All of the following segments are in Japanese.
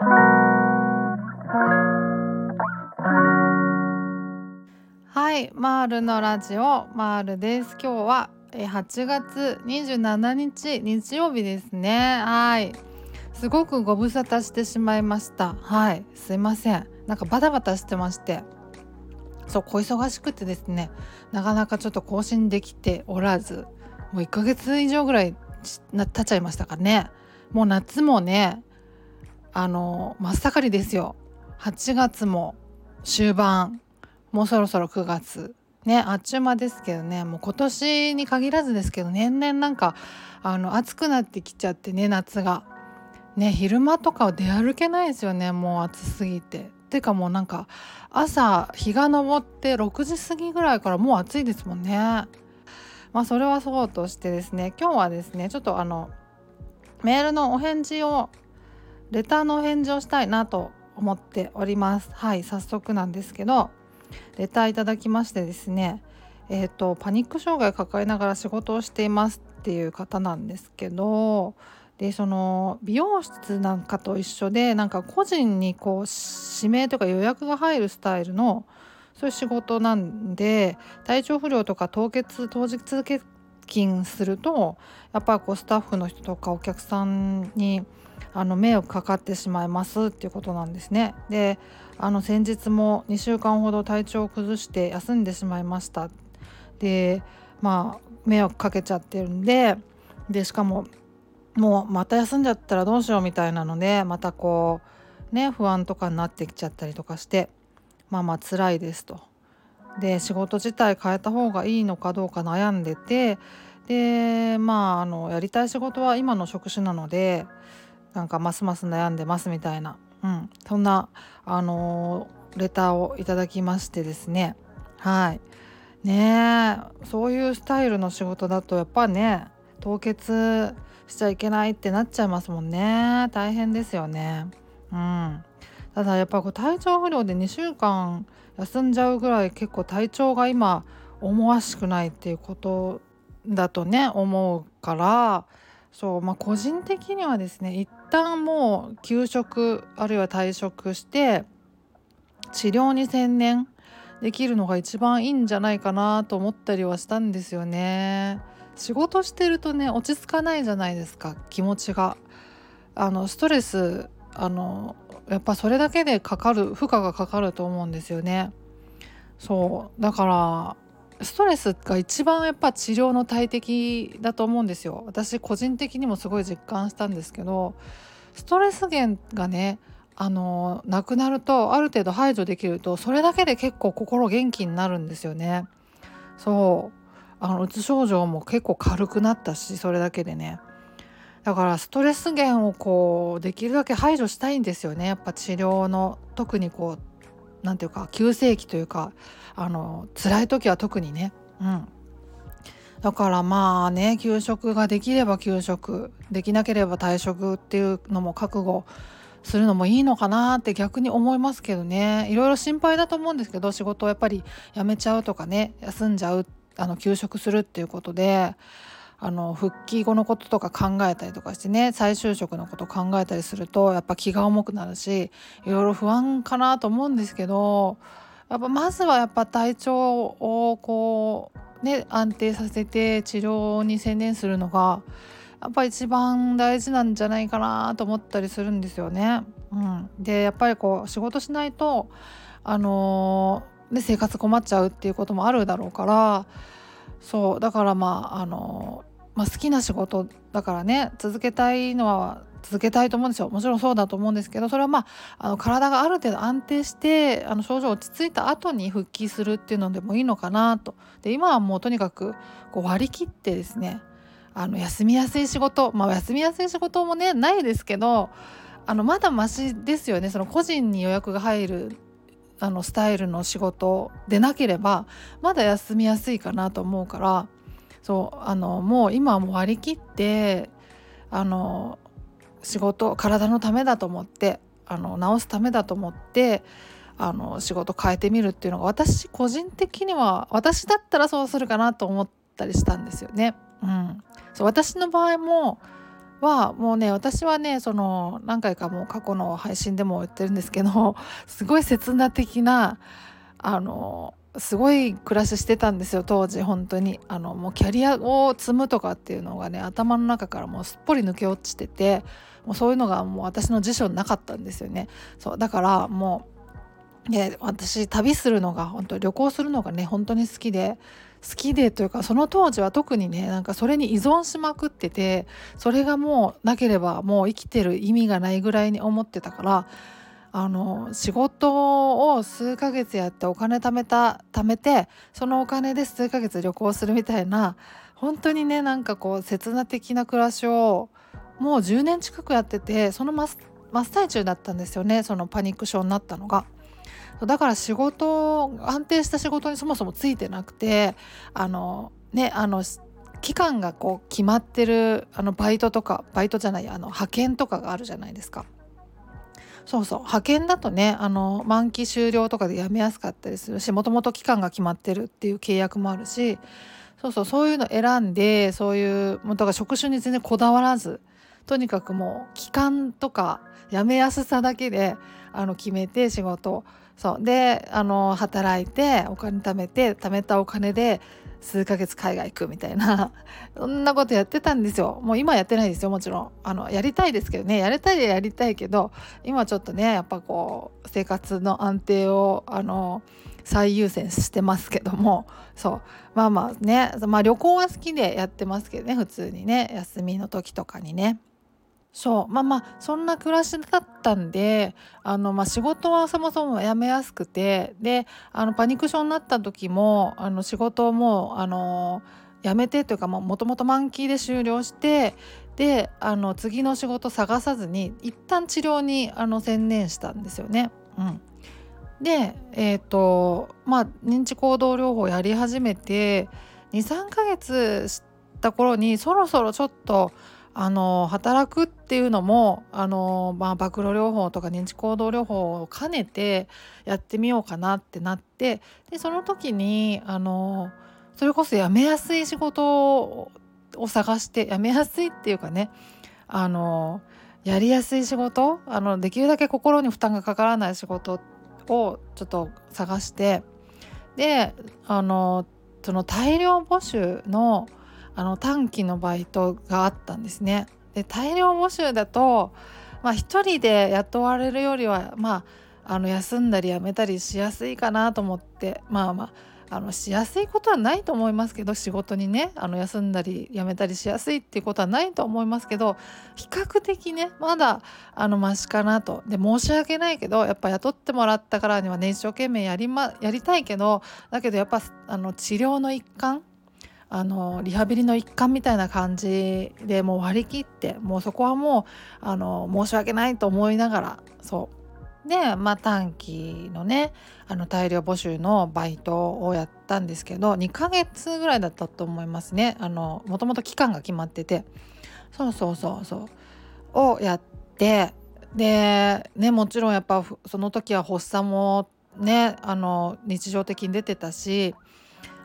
はいマールのラジオマールです。今日は8月27日日曜日ですね。はい。すごくご無沙汰してしまいました。はい。すいません。なんかバタバタしてまして。そう小忙しくてですね。なかなかちょっと更新できておらずもう1ヶ月以上ぐらい経っちゃいましたかね。もう夏もねあの真っ盛りですよ。8月も終盤もうそろそろ9月。ねあっちゅう間ですけどね。もう今年に限らずですけど年々なんかあの暑くなってきちゃってね夏が。ね昼間とかは出歩けないですよね。もう暑すぎて。てかもうなんか朝日が昇って6時過ぎぐらいからもう暑いですもんね。まあそれはそうとしてですね。今日はですねちょっとあのメールのお返事をレターの返事をしたいなと思っております。はい早速なんですけどレターいただきましてですねえーと、パニック障害を抱えながら仕事をしていますっていう方なんですけどでその美容室なんかと一緒でなんか個人にこう指名とか予約が入るスタイルのそういう仕事なんで体調不良とか凍結当日欠勤するとやっぱりこうスタッフの人とかお客さんにあの迷惑かかってしまいますっていうことなんですね。であの先日も2週間ほど体調を崩して休んでしまいました。でまあ迷惑かけちゃってるんででしかももうまた休んじゃったらどうしようみたいなのでまたこうね不安とかになってきちゃったりとかしてまあまあ辛いですと。で仕事自体変えた方がいいのかどうか悩んでてでまああのやりたい仕事は今の職種なのでなんかますます悩んでますみたいな、うん、そんなあのレターをいただきましてですね。はい。ねそういうスタイルの仕事だとやっぱね凍結しちゃいけないってなっちゃいますもんね。大変ですよね。うん。ただやっぱこう体調不良で2週間休んじゃうぐらい結構体調が今思わしくないっていうことだとね思うからそうまあ個人的にはですね一旦もう休職あるいは退職して治療に専念できるのが一番いいんじゃないかなと思ったりはしたんですよね。仕事してるとね落ち着かないじゃないですか気持ちが。あのストレスあのやっぱそれだけでかかる負荷がかかると思うんですよね。そう。だからストレスが一番やっぱ治療の大敵だと思うんですよ。私個人的にもすごい実感したんですけどストレス源がねあのなくなるとある程度排除できるとそれだけで結構心元気になるんですよね。そう。あのうつ症状も結構軽くなったしそれだけでね。だからストレス源をこうできるだけ排除したいんですよね。やっぱ治療の特にこう何て言うか急性期というかあの辛い時は特にね。うん。だからまあね休職ができれば休職できなければ退職っていうのも覚悟するのもいいのかなって逆に思いますけどね。いろいろ心配だと思うんですけど仕事をやっぱり辞めちゃうとかね休んじゃうあの休職するっていうことであの復帰後のこととか考えたりとかしてね再就職のこと考えたりするとやっぱ気が重くなるしいろいろ不安かなと思うんですけどやっぱまずはやっぱ体調をこうね安定させて治療に専念するのがやっぱ一番大事なんじゃないかなと思ったりするんですよね。うん、でやっぱりこう仕事しないとあのー、生活困っちゃうっていうこともあるだろうからそうだからまああのまあ、好きな仕事だからね続けたいのは続けたいと思うんですよ。もちろんそうだと思うんですけどそれはまああの体がある程度安定してあの症状落ち着いた後に復帰するっていうのでもいいのかなと。で今はもうとにかくこう割り切ってですねあの休みやすい仕事まあ休みやすい仕事もねないですけどあのまだマシですよね。その個人に予約が入るあのスタイルの仕事でなければまだ休みやすいかなと思うからそうあのもう今はもう割り切ってあの仕事体のためだと思ってあの治すためだと思ってあの仕事変えてみるっていうのが私個人的には私だったらそうするかなと思ったりしたんですよね。うん、そう私の場合もはもうね私はねその何回かもう過去の配信でも言ってるんですけどすごい刹那的なあのすごい暮らししてたんですよ当時本当に。あのもうキャリアを積むとかっていうのがね頭の中からもうすっぽり抜け落ちててもうそういうのがもう私の辞書になかったんですよね。そうだからもうね私旅するのが本当旅行するのがね本当に好きで好きでというかその当時は特にねなんかそれに依存しまくっててそれがもうなければもう生きてる意味がないぐらいに思ってたからあの仕事を数ヶ月やってお金貯めた貯めてそのお金で数ヶ月旅行するみたいな本当にねなんかこう刹那的な暮らしをもう10年近くやっててその真っ最中だったんですよねそのパニック症になったのが。だから仕事安定した仕事にそもそもついてなくてあのねあの期間がこう決まってるあのバイトとかバイトじゃないあの派遣とかがあるじゃないですか。そうそう。派遣だとねあの満期終了とかで辞めやすかったりするしもともと期間が決まってるっていう契約もあるしそうそう。そういうの選んでそういうもだから職種に全然こだわらずとにかくもう期間とか辞めやすさだけであの決めて仕事そう。であの働いてお金貯めて貯めたお金で数ヶ月海外行くみたいな。そんなことやってたんですよ。もう今やってないですよもちろん。あのやりたいですけどね。やりたいでやりたいけど今ちょっとねやっぱこう生活の安定をあの最優先してますけども。そう。まあまあね、まあ、旅行は好きでやってますけどね普通にね。休みの時とかにね。そうまあまあそんな暮らしだったんであの、まあ、仕事はそもそも辞めやすくてであのパニック症になった時もあの仕事をもうあの辞めてというかもともと満期で終了してであの次の仕事探さずに一旦治療にあの専念したんですよね。うん、でえっ、ー、とまあ認知行動療法やり始めて23ヶ月した頃にそろそろちょっとあの働くっていうのもあの、まあ、暴露療法とか認知行動療法を兼ねてやってみようかなってなってでその時にあのそれこそ辞めやすい仕事を探して辞めやすいっていうかねあのやりやすい仕事あのできるだけ心に負担がかからない仕事をちょっと探してであのその大量募集のあの短期のバイトがあったんですね。で大量募集だと、まあ、1人で雇われるよりは、まあ、あの休んだり辞めたりしやすいかなと思ってまあまああのしやすいことはないと思いますけど仕事にねあの休んだり辞めたりしやすいっていうことはないと思いますけど比較的ねまだあのマシかなとで申し訳ないけどやっぱ雇ってもらったからにはね一生懸命やり,、ま、やりたいけどだけどやっぱあの治療の一環あのリハビリの一環みたいな感じでもう割り切ってもうそこはもうあの申し訳ないと思いながらそう。でまあ短期のねあの大量募集のバイトをやったんですけど2ヶ月ぐらいだったと思いますね。もともと期間が決まってて。そうそうそうそう。をやってでねもちろんやっぱその時は発作もねあの日常的に出てたし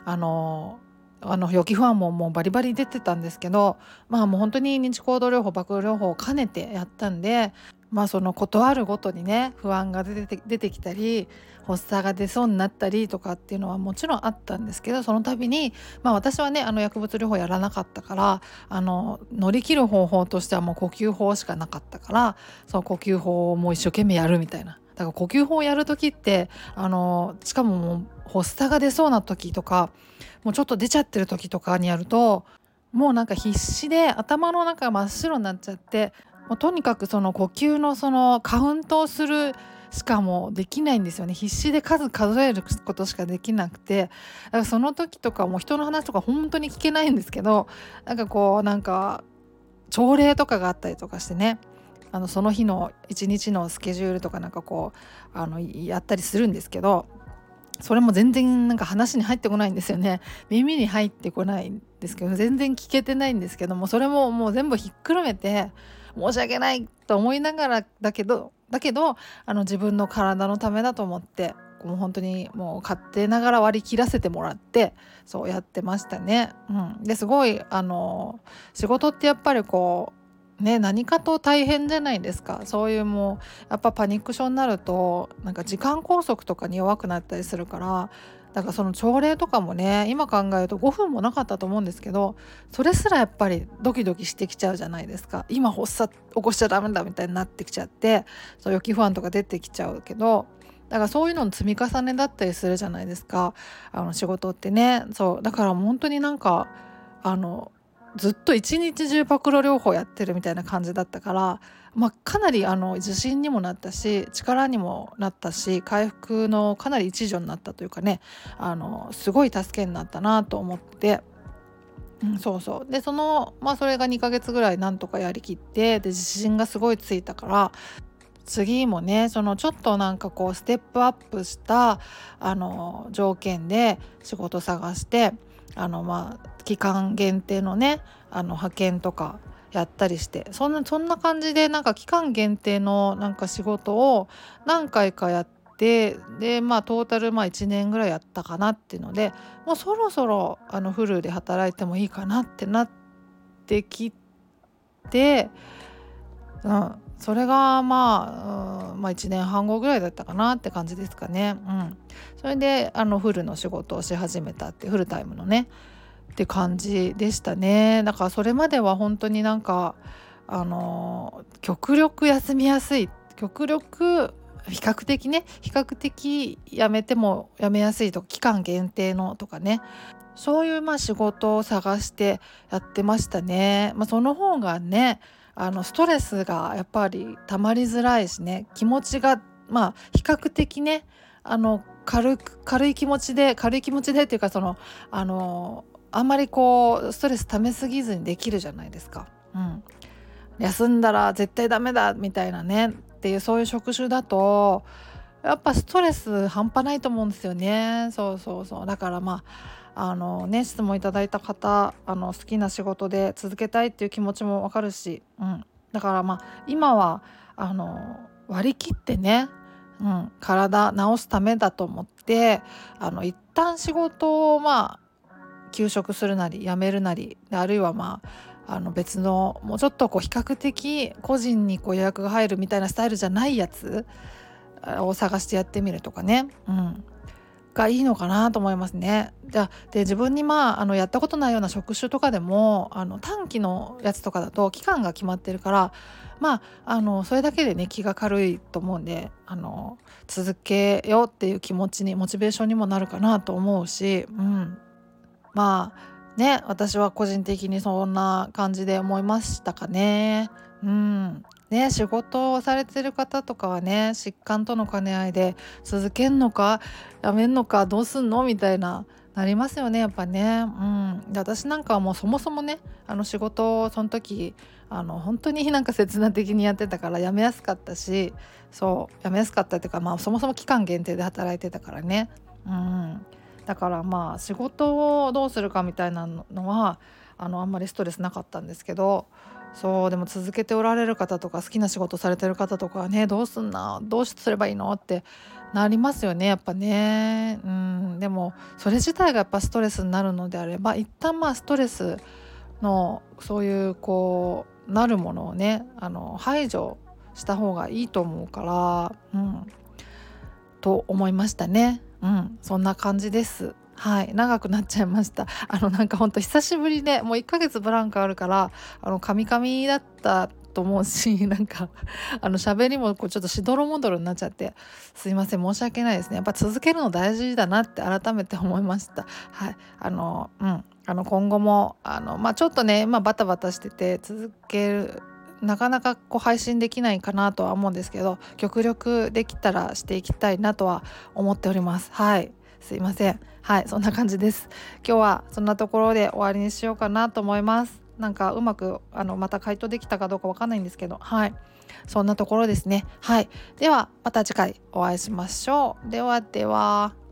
あのあの予期不安ももうバリバリ出てたんですけどまあもう本当に認知行動療法暴露療法を兼ねてやったんでまあその断るごとにね不安が出て出てきたり発作が出そうになったりとかっていうのはもちろんあったんですけどその度にまあ私はねあの薬物療法やらなかったからあの乗り切る方法としてはもう呼吸法しかなかったからその呼吸法をもう一生懸命やるみたいな。だから呼吸法をやる時ってあのしかももう発作が出そうな時とかもうちょっと出ちゃってる時とかにやるともうなんか必死で頭の中が真っ白になっちゃってもうとにかくその呼吸のそのカウントをするしかもできないんですよね。必死で数数えることしかできなくて。だからその時とかも人の話とか本当に聞けないんですけどなんかこうなんか朝礼とかがあったりとかしてね。あのその日の一日のスケジュールとかなんかこうあのやったりするんですけどそれも全然なんか話に入ってこないんですよね 耳に入ってこないんですけど全然聞けてないんですけどもそれももう全部ひっくるめて申し訳ないと思いながらだけどだけどあの自分の体のためだと思ってもう本当にもう勝手ながら割り切らせてもらってそうやってましたね。うん、ですごいあの仕事ってやっぱりこうね何かと大変じゃないですか。そういうもうやっぱパニック症になるとなんか時間拘束とかに弱くなったりするからだからその朝礼とかもね今考えると5分もなかったと思うんですけどそれすらやっぱりドキドキしてきちゃうじゃないですか。今発作起こしちゃダメだみたいになってきちゃってそう予期不安とか出てきちゃうけどだからそういうのの積み重ねだったりするじゃないですか。あの仕事ってね。そうだから本当になんかあのずっと一日中パクロ療法やってるみたいな感じだったから、まあ、かなりあの自信にもなったし力にもなったし回復のかなり一助になったというかねあのすごい助けになったなと思って。そうそうでそのまあそれが2ヶ月ぐらいなんとかやりきってで自信がすごいついたから次もねそのちょっとなんかこうステップアップしたあの条件で仕事探してあのまあ期間限定のねあの派遣とかやったりしてそんなそんな感じでなんか期間限定のなんか仕事を何回かやってでまあトータルまあ1年ぐらいやったかなっていうのでもうそろそろあのフルで働いてもいいかなってなってきて、うん、それがまあ、うん、まあ1年半後ぐらいだったかなって感じですかね。うん、それであのフルの仕事をし始めたってフルタイムのねって感じでしたね。だからそれまでは本当になんかあの極力休みやすい極力比較的ね比較的やめてもやめやすいとか期間限定のとかね。そういうまあ仕事を探してやってましたね。まあ、その方がねあのストレスがやっぱりたまりづらいしね。気持ちがまあ比較的ねあの軽く軽い気持ちで軽い気持ちでっていうかそのあのあんまりこうストレス溜めすぎずにできるじゃないですか。うん、休んだら絶対ダメだみたいなね。っていうそういう職種だとやっぱストレス半端ないと思うんですよね。そうそうそう。だからまああのね質問いただいた方あの好きな仕事で続けたいっていう気持ちもわかるし、うん、だからまあ今はあの割り切ってね、うん、体治すためだと思ってあの一旦仕事をまあ休職するなり辞めるなりあるいはまああの別のもうちょっとこう比較的個人にこう予約が入るみたいなスタイルじゃないやつを探してやってみるとかね、うん、がいいのかなと思いますね。じゃで自分にまああのやったことないような職種とかでもあの短期のやつとかだと期間が決まってるからまああのそれだけでね気が軽いと思うんであの続けようっていう気持ちにモチベーションにもなるかなと思うし、うん、まあね私は個人的にそんな感じで思いましたかね。うんね、仕事をされてる方とかはね疾患との兼ね合いで続けんのかやめんのかどうすんのみたいななりますよねやっぱね。うん、で私なんかはもうそもそもねあの仕事をその時あの本当になんか切断的にやってたから辞めやすかったしそう辞めやすかったっていうかまあそもそも期間限定で働いてたからね。うんだからまあ仕事をどうするかみたいなのはあのあんまりストレスなかったんですけどそうでも続けておられる方とか好きな仕事されてる方とかはねどうすんなどうすればいいのってなりますよねやっぱねうんでもそれ自体がやっぱストレスになるのであれば一旦まあストレスのそういうこうなるものをねあの排除した方がいいと思うからうんと思いましたね。うんそんな感じです。はい長くなっちゃいました。あのなんかほんと久しぶりでもう1ヶ月ブランクあるからあのカミカミだったと思うし なんかあの喋りもこうちょっとしどろもどろになっちゃってすいません申し訳ないですね。やっぱ続けるの大事だなって改めて思いました。はいあのうんあの今後もあのまあちょっとね、まあ、バタバタしてて続けるなかなかこう配信できないかなとは思うんですけど極力できたらしていきたいなとは思っております。はい。すいません。はい。そんな感じです。今日はそんなところで終わりにしようかなと思います。なんかうまくあのまた回答できたかどうかわかんないんですけど。はい。そんなところですね。はい。ではまた次回お会いしましょう。ではでは。